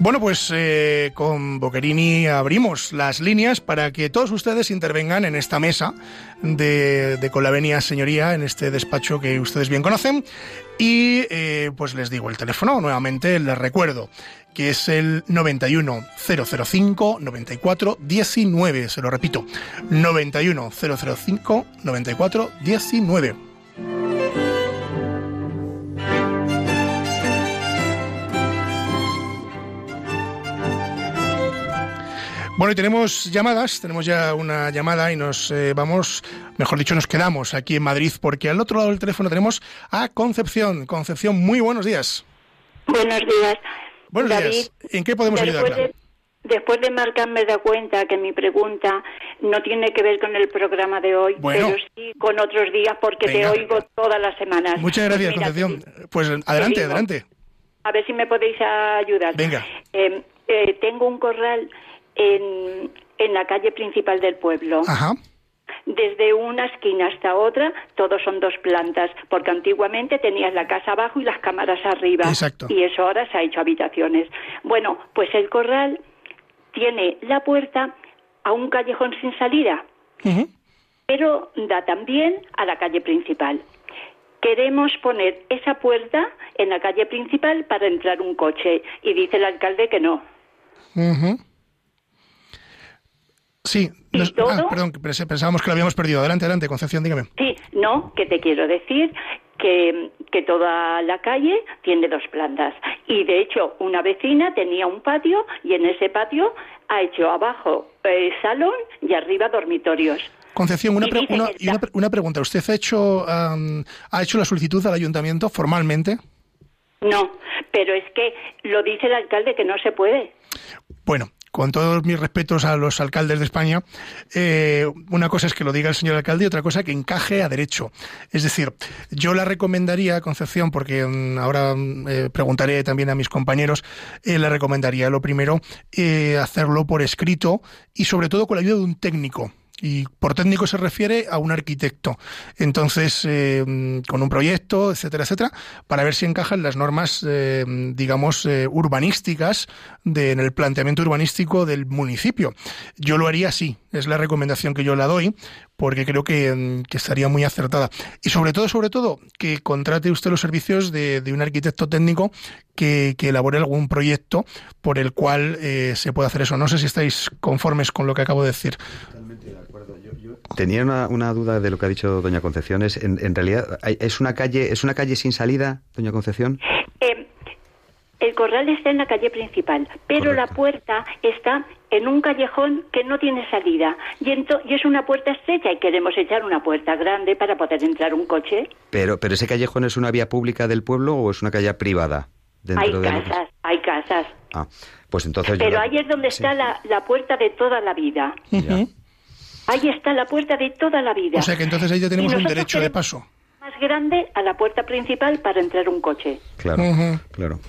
Bueno, pues eh, con Boquerini abrimos las líneas para que todos ustedes intervengan en esta mesa de, de Con la Venia Señoría, en este despacho que ustedes bien conocen. Y eh, pues les digo el teléfono, nuevamente les recuerdo, que es el 91 005 94 19. Se lo repito, 91 Bueno, y tenemos llamadas, tenemos ya una llamada y nos eh, vamos, mejor dicho, nos quedamos aquí en Madrid porque al otro lado del teléfono tenemos a Concepción. Concepción, muy buenos días. Buenos días. Buenos David, días. ¿En qué podemos después ayudarla? de, después de marcarme de cuenta que mi pregunta no tiene que ver con el programa de hoy, Bueno. pero sí con otros días porque Venga. te oigo todas las semanas. Muchas Pues gracias, mira, Concepción. Pues adelante, digo. adelante. A ver si me podéis ayudar. Venga. Eh, eh, tengo un corral en, en la calle principal del pueblo. Ajá. Desde una esquina hasta otra, todos son dos plantas, porque antiguamente tenías la casa abajo y las cámaras arriba. Exacto. Y eso ahora se ha hecho habitaciones. Bueno, pues el corral tiene la puerta a un callejón sin salida, Ujú. pero da también a la calle principal. Queremos poner esa puerta en la calle principal para entrar un coche y dice el alcalde que no. Ujú. Sí, ¿Y nos- todo? ah, perdón, que pens- pensábamos que lo habíamos perdido. Adelante, adelante, Concepción, dígame. Sí, no, que te quiero decir que, que toda la calle tiene dos plantas. Y de hecho, una vecina tenía un patio y en ese patio ha hecho abajo eh, salón y arriba dormitorios. Concepción, una, pre- una- y una, pregunta. ¿Usted ha hecho, ha hecho la solicitud al ayuntamiento formalmente? No, pero es que lo dice el alcalde que no se puede. Bueno, con todos mis respetos a los alcaldes de España, eh, una cosa es que lo diga el señor alcalde y otra cosa que encaje a derecho. Es decir, yo la recomendaría, Concepción, porque mm, ahora mm, eh, preguntaré también a mis compañeros, eh, le recomendaría lo primero eh, hacerlo por escrito y sobre todo con la ayuda de un técnico. Y por técnico se refiere a un arquitecto. Entonces, eh, con un proyecto, etcétera, etcétera, para ver si encajan las normas, eh, digamos, eh, urbanísticas de, en el planteamiento urbanístico del municipio. Yo lo haría así, es la recomendación que yo la doy, porque creo que, mm, estaría muy acertada. Y sobre todo, sobre todo, que contrate usted los servicios de, un arquitecto técnico que, que elabore algún proyecto por el cual eh, se pueda hacer eso. No sé si estáis conformes con lo que acabo de decir. Tenía una, una duda de lo que ha dicho doña Concepción. Es, en, en realidad, hay- ¿es una calle es una calle sin salida, doña Concepción? Eh, el corral está en la calle principal, pero la puerta está en un callejón que no tiene salida. Y, ento- y es una puerta estrecha y queremos echar una puerta grande para poder entrar un coche. Pero, pero ese callejón es una vía pública del pueblo o es una calle privada? dentro Hay casas, hay casas. Ah, pues entonces. Pero ahí es donde sí, está la, la puerta de toda la vida. Ahí está la puerta de toda la vida. O sea que entonces ahí ya tenemos un derecho de paso. Más grande a la puerta principal para entrar un coche. Claro, claro.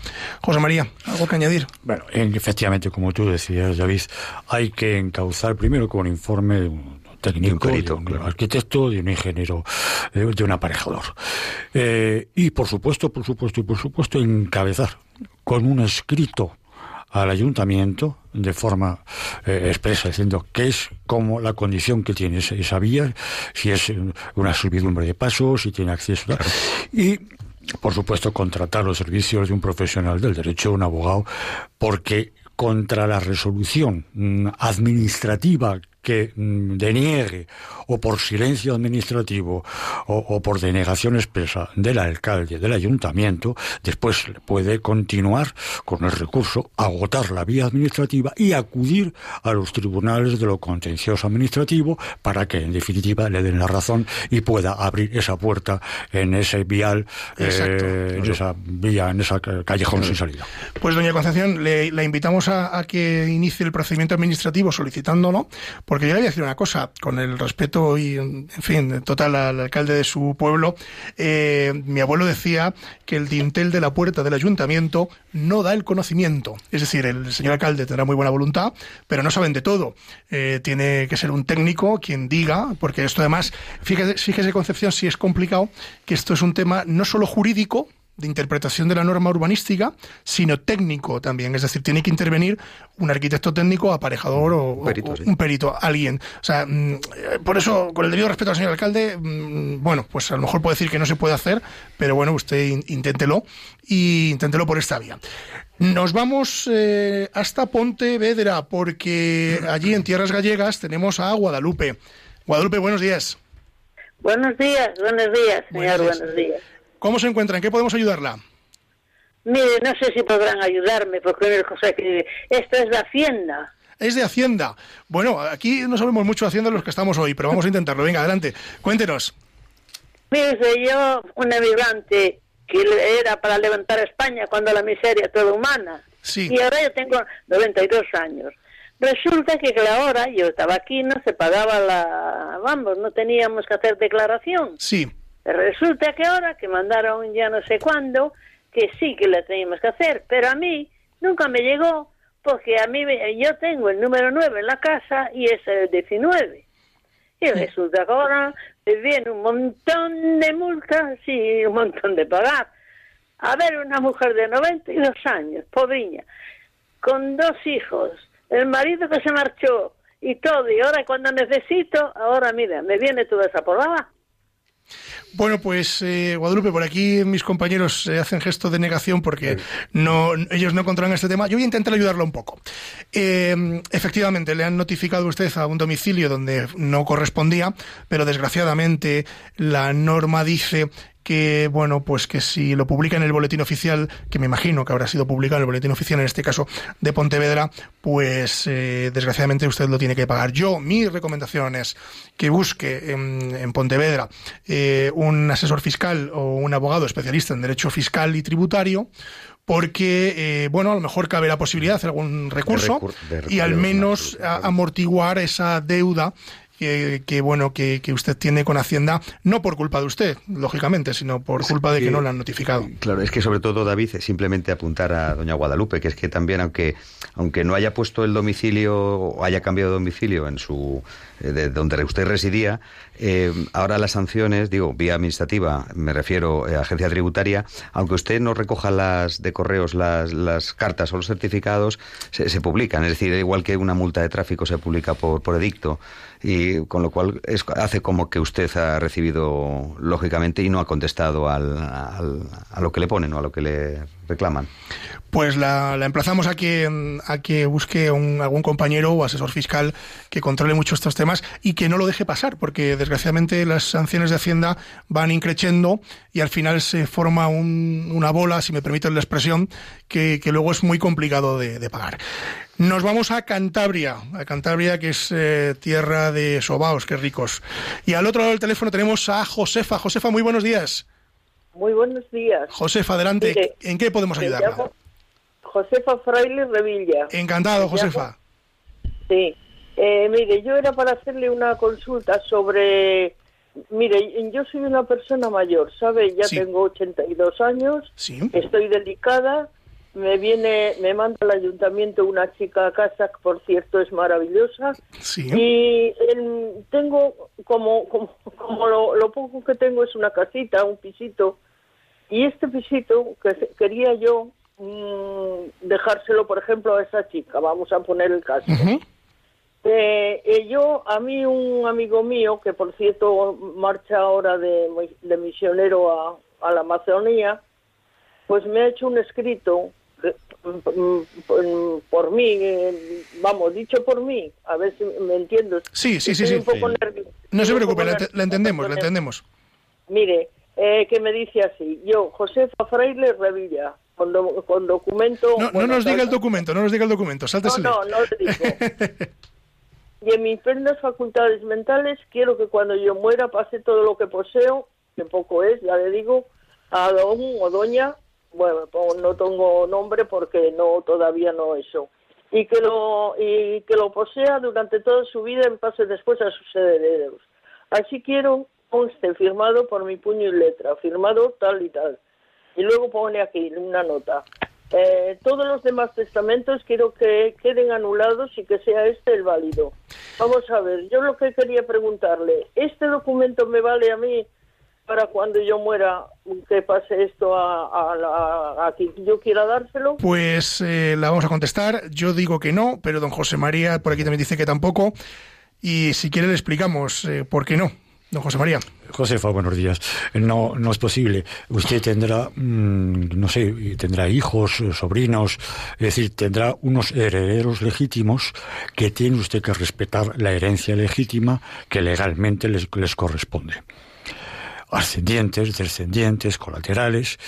José María, ¿algo que añadir? Bueno, en- efectivamente, como tú decías, David, hay que encauzar primero con un informe de un técnico, De un perito, de un claro. arquitecto, de un ingeniero, de, de un aparejador. Eh, y por supuesto, por supuesto, y por supuesto, encabezar con un escrito al ayuntamiento de forma eh, expresa, diciendo que es como la condición que tiene esa, vía, si es una servidumbre de paso, si tiene acceso. tal. Y, por supuesto, contratar los servicios de un profesional del derecho, un abogado, porque contra la resolución mm, administrativa que mm, deniegue o por silencio administrativo o, o por denegación expresa del alcalde del ayuntamiento, después puede continuar con el recurso, agotar la vía administrativa y acudir a los tribunales de lo contencioso administrativo para que en definitiva le den la razón y pueda abrir esa puerta en ese vial, Exacto. eh, en esa vía, en esa ca- callejón sin salida. Pues doña Concepción, le, la invitamos a, a que inicie el procedimiento administrativo solicitándolo, porque yo le voy a decir una cosa, con el respeto y, en fin, total al alcalde de su pueblo, eh, mi abuelo decía que el dintel de la puerta del ayuntamiento no da el conocimiento. Es decir, el señor alcalde tendrá muy buena voluntad, pero no saben de todo. Eh, tiene que ser un técnico quien diga, porque esto además, fíjese, fíjese Concepción, si es complicado, que esto es un tema no solo jurídico, de interpretación de la norma urbanística, sino técnico también. Es decir, tiene que intervenir un arquitecto técnico, aparejador o, Un perito, o- sí. un perito, alguien. O sea, mm, eh, por eso, con el debido respeto al señor alcalde, mm, bueno, pues a lo mejor puede decir que no se puede hacer, pero bueno, usted in- inténtelo y inténtelo por esta vía. Nos vamos eh, hasta Pontevedra, porque allí en tierras gallegas tenemos a Guadalupe. Guadalupe, buenos días. Buenos días, buenos días, Buenos señor, días. buenos días. ¿Cómo se encuentra? ¿En qué podemos ayudarla? Mire, no sé si podrán ayudarme, porque que esto es de Hacienda. Es de Hacienda. Bueno, aquí no sabemos mucho de Hacienda los que estamos hoy, pero vamos a intentarlo. Venga, adelante. Cuéntenos. Mire, soy yo un emigrante que era para levantar España cuando la miseria toda humana. Sí. Y ahora yo tengo 92 años. Resulta que que ahora yo estaba aquí, no se pagaba la... Vamos, no teníamos que hacer declaración. Sí. Resulta que ahora que mandaron ya no sé cuándo, que sí que la teníamos que hacer, pero a mí nunca me llegó porque a mí me- yo tengo el número 9 en la casa y es el 19. Y resulta que ahora me viene un montón de multas y un montón de pagar. A ver, una mujer de 92 años, pobriña, con dos hijos, el marido que se marchó y todo, y ahora cuando necesito, ahora mira, me viene toda esa porrada. Bueno, pues eh, Guadalupe, por aquí mis compañeros eh, hacen gesto de negación porque no, ellos no controlan este tema. Yo voy a intentar ayudarlo un poco. Eh, efectivamente, le han notificado a usted a un domicilio donde no correspondía, pero desgraciadamente la norma dice que, bueno, pues que si lo publica en el boletín oficial, que me imagino que habrá sido publicado en el boletín oficial, en este caso de Pontevedra, pues eh, desgraciadamente usted lo tiene que pagar. Yo, mi recomendación es que busque en, en Pontevedra eh, un asesor fiscal o un abogado especialista en derecho fiscal y tributario, porque, eh, bueno, a lo mejor cabe la posibilidad de hacer algún recurso recur- de y al menos amortiguar esa deuda que, que, bueno que, que usted tiene con Hacienda, no por culpa de usted, lógicamente, sino por culpa de que no le han notificado. Claro, es que sobre todo, David, simplemente apuntar a doña Guadalupe, que es que también, aunque, aunque no haya puesto el domicilio o haya cambiado de domicilio en su de donde usted residía, eh, ahora las sanciones, digo, vía administrativa, me refiero eh, a agencia tributaria, aunque usted no recoja las de correos, las, las cartas o los certificados, se, publican. Es decir, igual que una multa de tráfico se publica por, por edicto, y con lo cual es- hace como que usted ha recibido lógicamente y no ha contestado al, a lo que le ponen o a lo que le reclaman. Pues la, la emplazamos a que, a que busque un- algún compañero o asesor fiscal que controle mucho estos temas y que no lo deje pasar, porque desgraciadamente las sanciones de Hacienda van increciendo y al final se forma un- una bola, si me permiten la expresión, que, que luego es muy complicado de, de pagar. Nos vamos a Cantabria, a Cantabria que es eh, tierra de sobaos, qué ricos. Y al otro lado del teléfono tenemos a Josefa. Josefa, muy buenos días. Muy buenos días. Josefa, adelante. Mire, ¿En qué podemos ayudarla? llamo Josefa Fraile Revilla. Encantado, Me Josefa. Sí. Eh, mire, yo era para hacerle una consulta sobre... Mire, yo soy una persona mayor, ¿sabe? Ya Sí. tengo 82 años, Sí. estoy delicada, me viene, me manda al ayuntamiento una chica a casa, que por cierto es maravillosa, Sí. y tengo, como, como, como lo, lo poco que tengo es una casita, un pisito, y este pisito que quería yo mm, dejárselo, por ejemplo, a esa chica, vamos a poner el caso. Eh, yo, a mí un amigo mío, que por cierto marcha ahora de, de misionero a, a la Amazonía, pues me ha hecho un escrito eh, mm, mm, por mí, eh, vamos, dicho por mí, a ver si me entiendes. Sí, sí, sí, sí. un poco Sí. No se preocupe, la, entendemos, la entendemos. Mire, eh, que me dice así, yo, Josefa Fraile Revilla, con, do- con documento... No, no nos diga el documento, no nos diga el documento, No, sáltesele. no, no le digo. (laughs) Y en mis plenas facultades mentales quiero que cuando yo muera pase todo lo que poseo, que poco es, ya le digo, a don o doña, bueno, no tengo nombre porque no todavía no eso, y que lo y que lo posea durante toda su vida y pase después a sus herederos. Así quiero conste firmado por mi puño y letra, firmado tal y tal. Y luego pone aquí una nota. Eh, todos los demás testamentos quiero que queden anulados y que sea este el válido. Vamos a ver, yo lo que quería preguntarle, ¿este documento me vale a mí para cuando yo muera que pase esto a, a, quien yo quiera dárselo? Pues eh, la vamos a contestar. Yo digo que no, pero don José María por aquí también dice que tampoco. Y si quiere le explicamos eh, por qué no, don José María. Josefa, buenos días. No, no es posible. Usted tendrá, mm, no sé, tendrá hijos, sobrinos, es decir, tendrá unos herederos legítimos que tiene usted que respetar la herencia legítima que legalmente les corresponde. Ascendientes, descendientes, colaterales,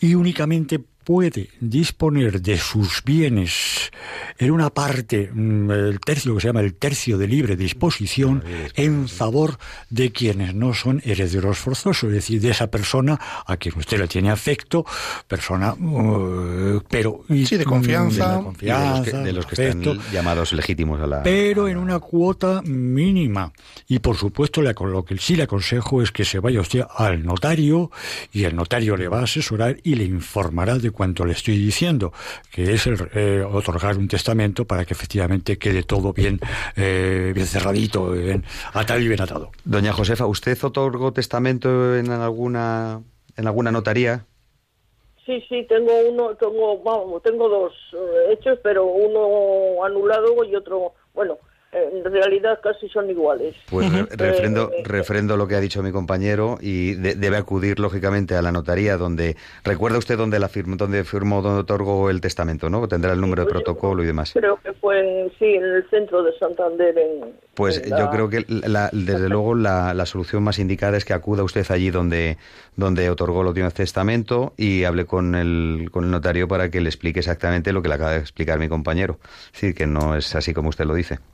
y únicamente puede disponer de sus bienes en una parte, mm, el tercio que se llama el tercio de libre disposición, en favor de quienes no son herederos forzosos, es decir, de esa persona a quien usted le tiene afecto, persona, uh, pero y- Sí, de confianza. de la Y de los que, de los que afecto, están llamados legítimos a la... pero en una cuota mínima. Y por supuesto, lo que sí le aconsejo es que se vaya usted al notario y el notario le va a asesorar y le informará de cuanto le estoy diciendo, que es el, eh, otorgar un testamento para que efectivamente quede todo bien, eh, bien cerradito, bien atado y bien atado. Doña Josefa, ¿usted otorgó testamento en alguna, en alguna notaría? Sí, sí, tengo uno, tengo, vamos, tengo dos eh, hechos, pero uno anulado y otro, bueno, en realidad casi son iguales. Pues re- refrendo, Eh, refrendo lo que ha dicho mi compañero y de- debe acudir lógicamente a la notaría donde recuerda usted dónde la firmó, dónde firmó, dónde otorgó el testamento, ¿no? Tendrá el número de protocolo y demás. Creo que fue pues sí, en el centro de Santander. En, Pues en la- yo creo que, la- desde luego, la, la solución más indicada es que acuda usted allí donde, donde otorgó el último testamento y hable con el, con el notario para que le explique exactamente lo que le acaba de explicar mi compañero. Decir, que no es así como usted lo dice.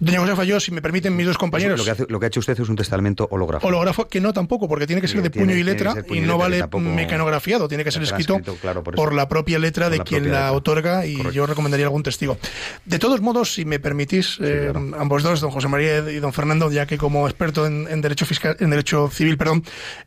Doña Josefa, yo, si me permiten mis dos compañeros. Lo que, hace- lo que ha hecho usted es un testamento holográfico. Holográfico, que no tampoco, porque tiene que ser de puño y letra puño y no letra, vale mecanografiado, tiene que ser escrito claro, por la propia letra Por de quien la letra. otorga y Correcto. yo recomendaría algún testigo. De todos modos, si me permitís, eh, ambos dos, don José María y don Fernando, ya que como experto en, en derecho fiscal, en derecho civil, perdón,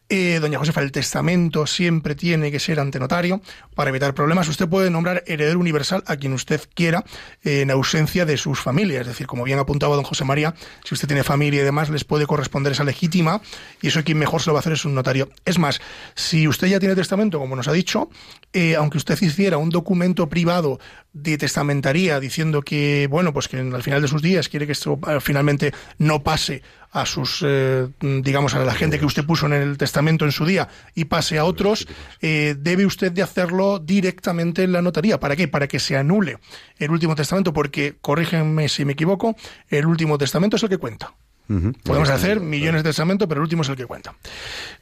eh, doña Josefa, el testamento siempre tiene que ser ante notario para evitar problemas. Usted puede nombrar heredero universal a quien usted quiera eh, en ausencia de sus familias. Es decir, como bien don José María, si usted tiene familia y demás, les puede corresponder esa legítima y eso quien mejor se lo va a hacer es un notario. Es más, si usted ya tiene testamento, como nos ha dicho, eh, aunque usted hiciera un documento privado de testamentaría diciendo que, bueno, pues que al final de sus días quiere que esto eh, finalmente no pase a sus, eh, digamos, a la gente que usted puso en el testamento en su día y pase a otros, eh, debe usted de hacerlo directamente en la notaría. ¿Para qué? Para que se anule el último testamento, porque, corrígenme si me equivoco, el último testamento es el que cuenta. Podemos hacer millones de testamentos, pero el último es el que cuenta.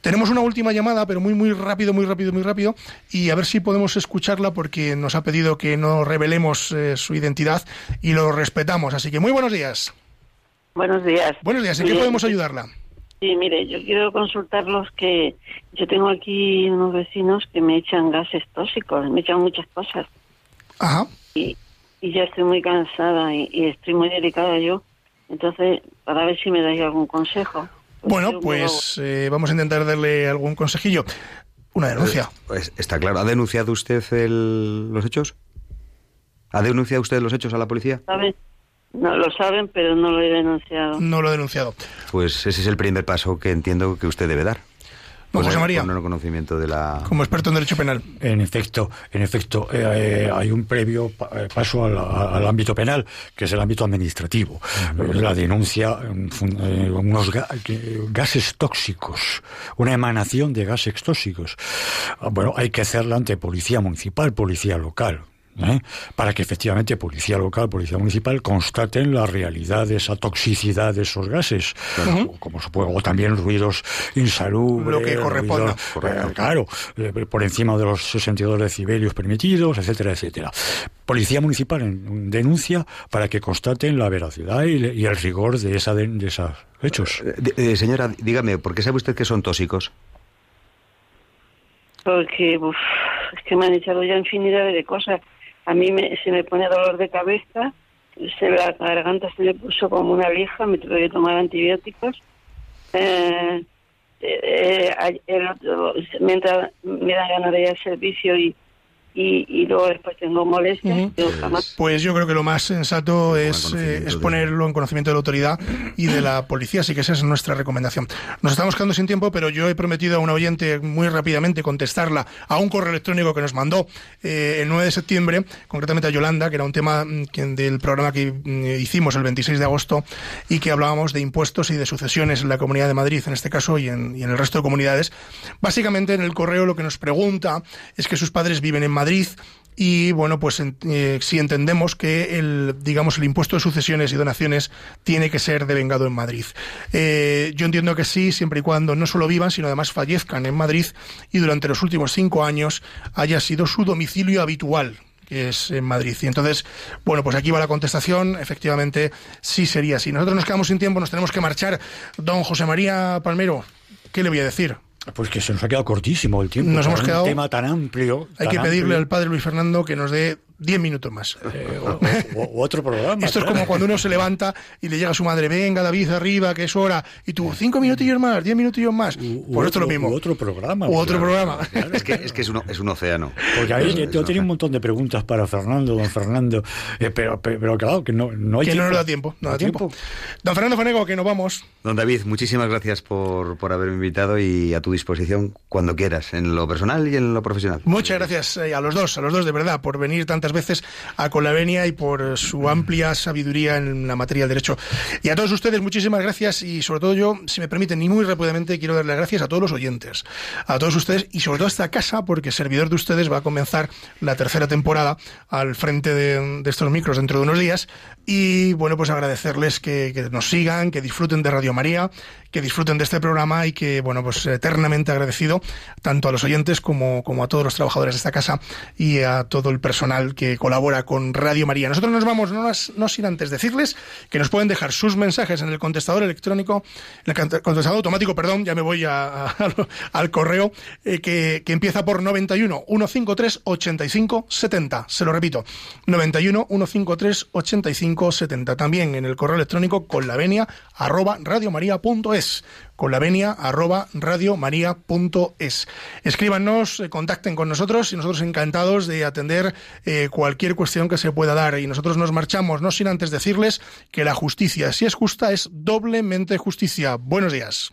Tenemos una última llamada, pero muy, muy rápido, muy rápido, muy rápido, y a ver si podemos escucharla porque nos ha pedido que no revelemos eh, su identidad y lo respetamos. Así que muy buenos días. Buenos días. Buenos días, ¿en qué podemos ayudarla? Sí, mire, yo quiero consultarlos que yo tengo aquí unos vecinos que me echan gases tóxicos, me echan muchas cosas Ajá. y, y ya estoy muy cansada y, y estoy muy delicada yo. Entonces, para ver si me dais algún consejo. Bueno, yo pues eh, vamos a intentar darle algún consejillo. Una denuncia. Pues está claro. ¿Ha denunciado usted el- los hechos? ¿Ha denunciado usted los hechos a la policía? ¿Saben? No lo saben, pero no lo he denunciado. No lo he denunciado. Pues ese es el primer paso que entiendo que usted debe dar. Don José María. conocimiento de la... Como experto en derecho penal. En efecto, en efecto, eh, eh, hay un previo pa- eh, paso al, ámbito penal, que es el ámbito administrativo. Eh, la denuncia, eh, unos gases tóxicos, una emanación de gases tóxicos. Ah, Bueno, hay que hacerla ante policía municipal, policía local. ¿Eh? para que efectivamente policía local, policía municipal constaten la realidad de esa toxicidad de esos gases, o, como supongo, o también ruidos insalubres, Lo que corresponda. ruidos, eh, claro, eh, por encima de los 62 decibelios permitidos, etcétera, etcétera. Policía municipal en- denuncia para que constaten la veracidad y, el rigor de esa de, de esos hechos. Eh, de- eh, señora, dígame, ¿por qué sabe usted que son tóxicos? Porque uf, es que me han echado ya infinidad de cosas. A mí me, se me pone dolor de cabeza, se la garganta se me puso como una lija, me tuve que tomar antibióticos. Eh, eh, eh, el otro- me, entra- me da ganas de ir al servicio y, y, y luego después tengo molestias. Pues yo creo que lo más sensato es, eh, es ponerlo en conocimiento de la autoridad y de la policía, así que esa es nuestra recomendación. Nos estamos quedando sin tiempo, pero yo he prometido a una oyente muy rápidamente contestarla a un correo electrónico que nos mandó eh, el 9 de septiembre, concretamente a Yolanda, que era un tema mm, que- del programa que mm, hicimos el 26 de agosto y que hablábamos de impuestos y de sucesiones en la Comunidad de Madrid, en este caso, y en, y en el resto de comunidades. Básicamente en el correo lo que nos pregunta es que sus padres viven en Madrid y bueno, pues eh, si entendemos que el, digamos, el impuesto de sucesiones y donaciones tiene que ser devengado en Madrid. Eh, yo entiendo que sí, siempre y cuando no solo vivan, sino además fallezcan en Madrid y durante los últimos cinco años haya sido su domicilio habitual que es en Madrid. Y entonces, bueno, pues aquí va la contestación. Efectivamente, sí sería así. Nosotros nos quedamos sin tiempo, nos tenemos que marchar. Don José María Palmero, ¿qué le voy a decir? Pues que se nos ha quedado cortísimo el tiempo. Nos hemos un quedado- tema tan amplio. Hay tan que pedirle amplio. al padre Luis Fernando que nos dé 10 minutos más. (laughs) Eh, o, o- o otro programa. Esto es claro. como cuando uno se levanta y le llega a su madre, venga David, arriba, que es hora, y tú, cinco minutillos más, diez minutillos más. U Por esto otro- lo mismo. u otro programa. U otro claro. programa. Es que es, que es, un, es un océano. Porque ahí yo, tenía un montón de preguntas para Fernando, don Fernando, eh, pero, pero, pero claro, que no, no hay que no tiempo. nos da tiempo, no da tiempo. Don Fernando Fanego, que nos vamos. Don David, muchísimas gracias por, por haberme invitado y a tu disposición cuando quieras, en lo personal y en lo profesional. Muchas gracias eh, a los dos, a los dos de verdad, por venir tantas veces a Colavenia y por su amplia sabiduría en la materia del derecho. Y a todos ustedes, muchísimas gracias y sobre todo yo, si me permiten, y muy rápidamente quiero darle las gracias a todos los oyentes, a todos ustedes y sobre todo a esta casa, porque servidor de ustedes va a comenzar la tercera temporada al frente de, de estos micros dentro de unos días. Y bueno, pues agradecerles que, que nos sigan, que disfruten de Radio María, que disfruten de este programa y que, bueno, pues eternamente agradecido tanto a los oyentes como, como a todos los trabajadores de esta casa y a todo el personal que colabora con Radio María. Nosotros nos vamos, no, sin antes decirles que nos pueden dejar sus mensajes en el contestador electrónico, en el cont- contestador automático, perdón, ya me voy a- al correo, eh, que, que empieza por 91 153 85 70. Se lo repito, 91 153 85 70. También en el correo electrónico con la venia arroba radiomaria.es con la venia arroba radiomaria.es. Escríbanos, eh, contacten con nosotros y nosotros encantados de atender eh, cualquier cuestión que se pueda dar. Y nosotros nos marchamos, no sin antes decirles que la justicia, si es justa, es doblemente justicia. Buenos días.